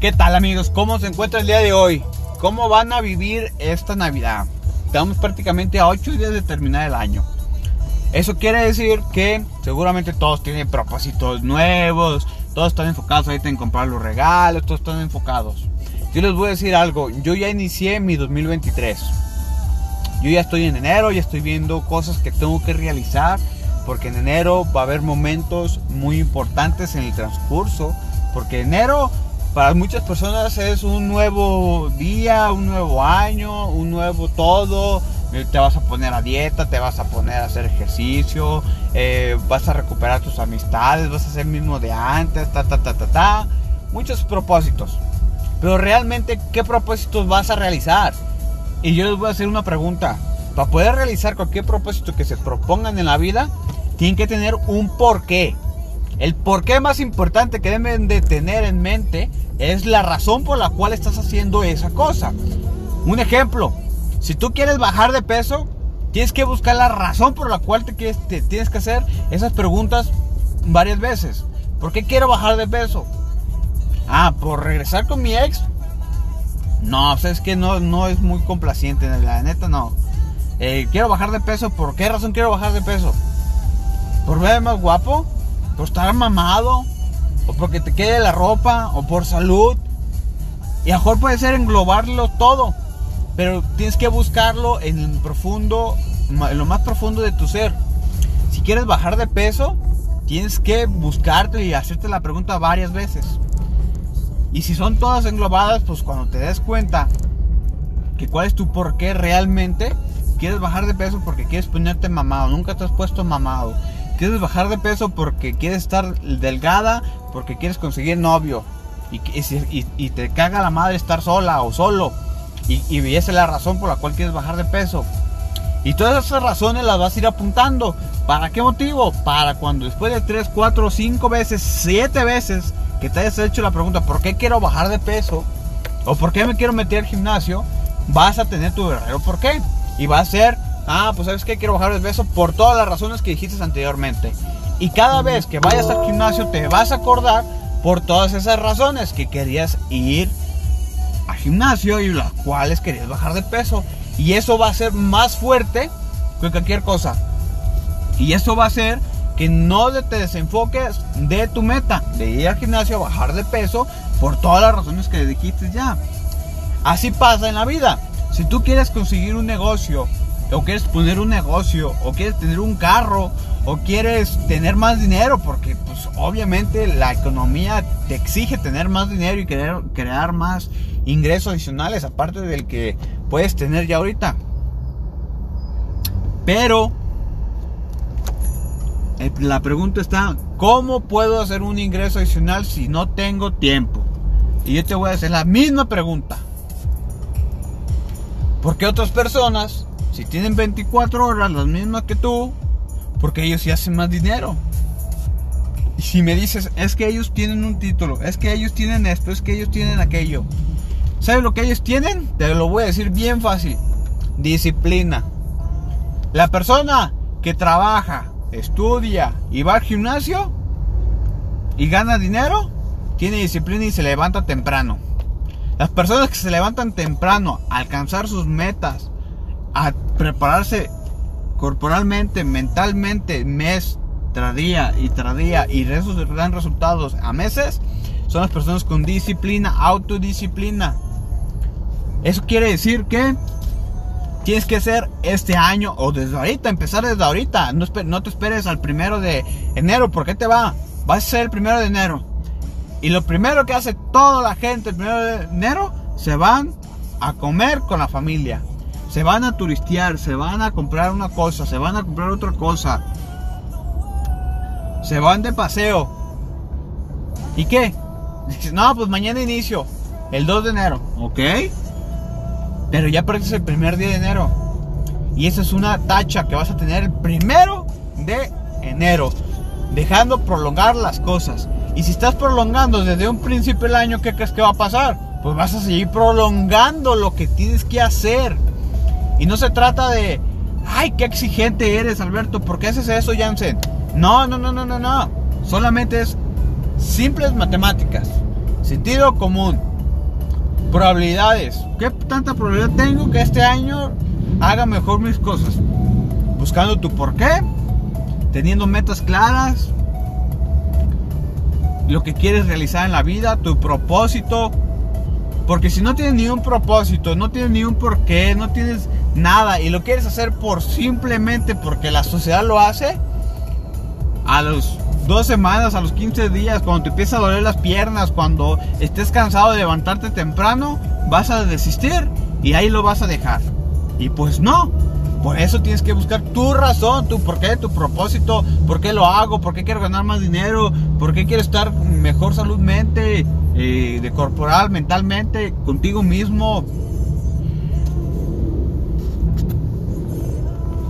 ¿Qué tal amigos? ¿Cómo se encuentra el día de hoy? ¿Cómo van a vivir esta Navidad? Estamos prácticamente a 8 días de terminar el año. Eso quiere decir que seguramente todos tienen propósitos nuevos, todos están enfocados ahorita en comprar los regalos, todos están enfocados. Yo les voy a decir algo, yo ya inicié mi 2023. Yo ya estoy en enero, ya estoy viendo cosas que tengo que realizar, porque en enero va a haber momentos muy importantes en el transcurso, porque enero para muchas personas es un nuevo día, un nuevo año, un nuevo todo. Te vas a poner a dieta, te vas a poner a hacer ejercicio, eh, vas a recuperar tus amistades, vas a ser mismo de antes, ta, ta, ta, ta, ta. Muchos propósitos. Pero realmente, ¿qué propósitos vas a realizar? Y yo les voy a hacer una pregunta. Para poder realizar cualquier propósito que se propongan en la vida, tienen que tener un porqué. El porqué más importante que deben de tener en mente es la razón por la cual estás haciendo esa cosa. Un ejemplo, si tú quieres bajar de peso, tienes que buscar la razón por la cual te, tienes que hacer esas preguntas varias veces. ¿Por qué quiero bajar de peso? Ah, por regresar con mi ex. No, o es que no, no es muy complaciente, la neta no. Eh, quiero bajar de peso, ¿por qué razón quiero bajar de peso? ¿Por verme más guapo? Por estar mamado, o porque te quede la ropa, o por salud. Y a lo mejor puede ser englobarlo todo, pero tienes que buscarlo en el profundo, en lo más profundo de tu ser. Si quieres bajar de peso, tienes que buscarte y hacerte la pregunta varias veces. Y si son todas englobadas, pues cuando te des cuenta que cuál es tu por qué realmente, quieres bajar de peso porque quieres ponerte mamado, nunca te has puesto mamado Quieres bajar de peso porque quieres estar delgada, porque quieres conseguir novio. Y, te caga la madre estar sola o solo. Y, y esa es la razón por la cual quieres bajar de peso. Y todas esas razones las vas a ir apuntando. ¿Para qué motivo? Para cuando después de 3, 4, 5 veces, 7 veces que te hayas hecho la pregunta, ¿por qué quiero bajar de peso? ¿O por qué me quiero meter al gimnasio? Vas a tener tu verdadero por qué. Y va a ser Ah, pues sabes que quiero bajar de peso por todas las razones que dijiste anteriormente. Y cada vez que vayas al gimnasio te vas a acordar por todas esas razones que querías ir al gimnasio y las cuales querías bajar de peso. Y eso va a ser más fuerte que cualquier cosa. Y eso va a hacer que no te desenfoques de tu meta, de ir al gimnasio a bajar de peso por todas las razones que dijiste ya. Así pasa en la vida. Si tú quieres conseguir un negocio o quieres poner un negocio, o quieres tener un carro, o quieres tener más dinero, porque pues obviamente la economía te exige tener más dinero y querer crear más ingresos adicionales, aparte del que puedes tener ya ahorita. Pero eh, la pregunta está, ¿cómo puedo hacer un ingreso adicional si no tengo tiempo? Y yo te voy a hacer la misma pregunta. Porque otras personas si tienen 24 horas, las mismas que tú, porque ellos sí hacen más dinero. Y si me dices, es que ellos tienen un título, es que ellos tienen esto, es que ellos tienen aquello. ¿Sabes lo que ellos tienen? Te lo voy a decir bien fácil. Disciplina. La persona que trabaja, estudia y va al gimnasio y gana dinero, tiene disciplina y se levanta temprano. Las personas que se levantan temprano a alcanzar sus metas, a prepararse corporalmente, mentalmente, mes tras día y tras día y esos dan resultados a meses, son las personas con disciplina, autodisciplina. Eso quiere decir que tienes que hacer este año o desde ahorita, empezar desde ahorita. No, te esperes al primero de enero, porque te va? Va a ser el primero de enero. Y lo primero que hace toda la gente el primero de enero, se van a comer con la familia. Se van a turistear, se van a comprar una cosa, se van a comprar otra cosa. Se van de paseo. ¿Y qué? no, pues mañana inicio. El 2 de enero. ¿Ok? Pero ya perdiste el primer día de enero. Y esa es una tacha que vas a tener el primero de enero. Dejando prolongar las cosas. Y si estás prolongando desde un principio del año, ¿qué crees que va a pasar? Pues vas a seguir prolongando lo que tienes que hacer. Y no se trata de, ay, qué exigente eres, Alberto, ¿por qué haces eso, Jansen? No, no, no, no, no, no. Solamente es simples matemáticas, sentido común. Probabilidades. ¿Qué tanta probabilidad tengo que este año haga mejor mis cosas? Buscando tu por qué, teniendo metas claras, lo que quieres realizar en la vida, tu propósito. Porque si no tienes ni un propósito, no tienes ni un porqué, no tienes nada y lo quieres hacer por simplemente porque la sociedad lo hace, a los dos semanas, a los 15 días, cuando te empieza a doler las piernas, cuando estés cansado de levantarte temprano, vas a desistir y ahí lo vas a dejar. Y pues no, por eso tienes que buscar tu razón, tu por qué, tu propósito, por qué lo hago, por qué quiero ganar más dinero, por qué quiero estar mejor salud mente, eh, de corporal, mentalmente, contigo mismo,